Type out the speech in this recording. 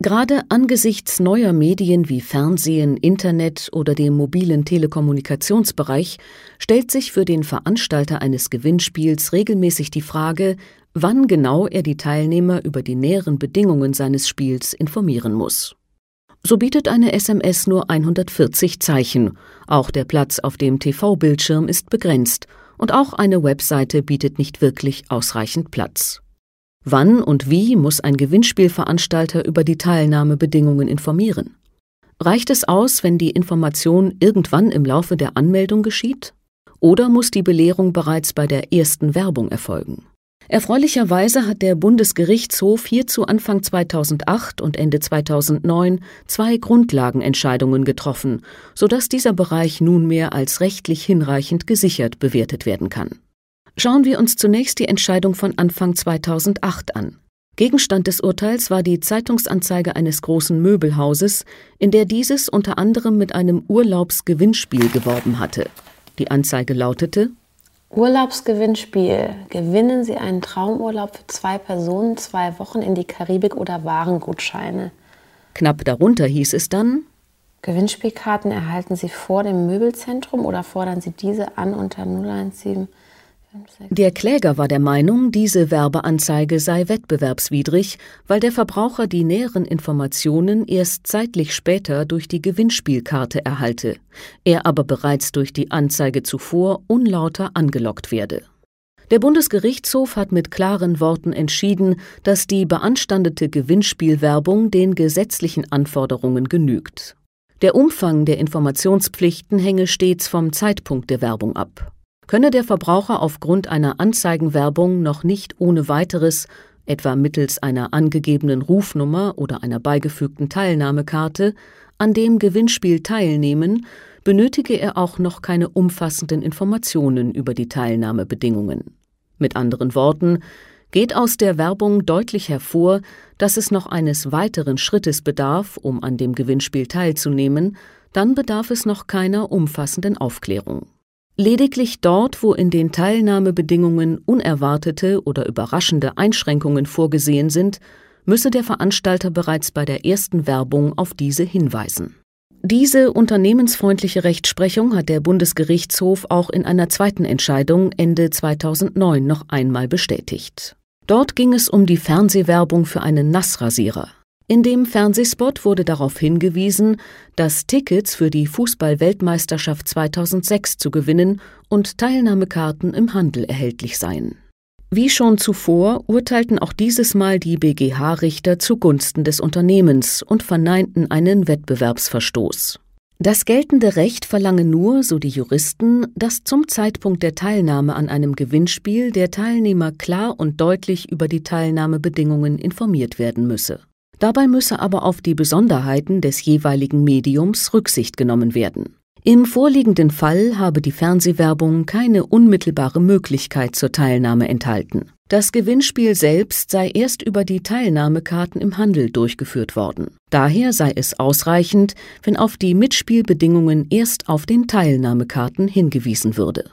Gerade angesichts neuer Medien wie Fernsehen, Internet oder dem mobilen Telekommunikationsbereich stellt sich für den Veranstalter eines Gewinnspiels regelmäßig die Frage, wann genau er die Teilnehmer über die näheren Bedingungen seines Spiels informieren muss. So bietet eine SMS nur 140 Zeichen, auch der Platz auf dem TV-Bildschirm ist begrenzt und auch eine Webseite bietet nicht wirklich ausreichend Platz. Wann und wie muss ein Gewinnspielveranstalter über die Teilnahmebedingungen informieren? Reicht es aus, wenn die Information irgendwann im Laufe der Anmeldung geschieht? Oder muss die Belehrung bereits bei der ersten Werbung erfolgen? Erfreulicherweise hat der Bundesgerichtshof hierzu Anfang 2008 und Ende 2009 zwei Grundlagenentscheidungen getroffen, sodass dieser Bereich nunmehr als rechtlich hinreichend gesichert bewertet werden kann. Schauen wir uns zunächst die Entscheidung von Anfang 2008 an. Gegenstand des Urteils war die Zeitungsanzeige eines großen Möbelhauses, in der dieses unter anderem mit einem Urlaubsgewinnspiel geworben hatte. Die Anzeige lautete Urlaubsgewinnspiel. Gewinnen Sie einen Traumurlaub für zwei Personen, zwei Wochen in die Karibik oder Warengutscheine. Knapp darunter hieß es dann Gewinnspielkarten erhalten Sie vor dem Möbelzentrum oder fordern Sie diese an unter 017 der Kläger war der Meinung, diese Werbeanzeige sei wettbewerbswidrig, weil der Verbraucher die näheren Informationen erst zeitlich später durch die Gewinnspielkarte erhalte, er aber bereits durch die Anzeige zuvor unlauter angelockt werde. Der Bundesgerichtshof hat mit klaren Worten entschieden, dass die beanstandete Gewinnspielwerbung den gesetzlichen Anforderungen genügt. Der Umfang der Informationspflichten hänge stets vom Zeitpunkt der Werbung ab könne der Verbraucher aufgrund einer Anzeigenwerbung noch nicht ohne weiteres, etwa mittels einer angegebenen Rufnummer oder einer beigefügten Teilnahmekarte, an dem Gewinnspiel teilnehmen, benötige er auch noch keine umfassenden Informationen über die Teilnahmebedingungen. Mit anderen Worten, geht aus der Werbung deutlich hervor, dass es noch eines weiteren Schrittes bedarf, um an dem Gewinnspiel teilzunehmen, dann bedarf es noch keiner umfassenden Aufklärung. Lediglich dort, wo in den Teilnahmebedingungen unerwartete oder überraschende Einschränkungen vorgesehen sind, müsse der Veranstalter bereits bei der ersten Werbung auf diese hinweisen. Diese unternehmensfreundliche Rechtsprechung hat der Bundesgerichtshof auch in einer zweiten Entscheidung Ende 2009 noch einmal bestätigt. Dort ging es um die Fernsehwerbung für einen Nassrasierer. In dem Fernsehspot wurde darauf hingewiesen, dass Tickets für die Fußball-Weltmeisterschaft 2006 zu gewinnen und Teilnahmekarten im Handel erhältlich seien. Wie schon zuvor urteilten auch dieses Mal die BGH-Richter zugunsten des Unternehmens und verneinten einen Wettbewerbsverstoß. Das geltende Recht verlange nur, so die Juristen, dass zum Zeitpunkt der Teilnahme an einem Gewinnspiel der Teilnehmer klar und deutlich über die Teilnahmebedingungen informiert werden müsse. Dabei müsse aber auf die Besonderheiten des jeweiligen Mediums Rücksicht genommen werden. Im vorliegenden Fall habe die Fernsehwerbung keine unmittelbare Möglichkeit zur Teilnahme enthalten. Das Gewinnspiel selbst sei erst über die Teilnahmekarten im Handel durchgeführt worden. Daher sei es ausreichend, wenn auf die Mitspielbedingungen erst auf den Teilnahmekarten hingewiesen würde.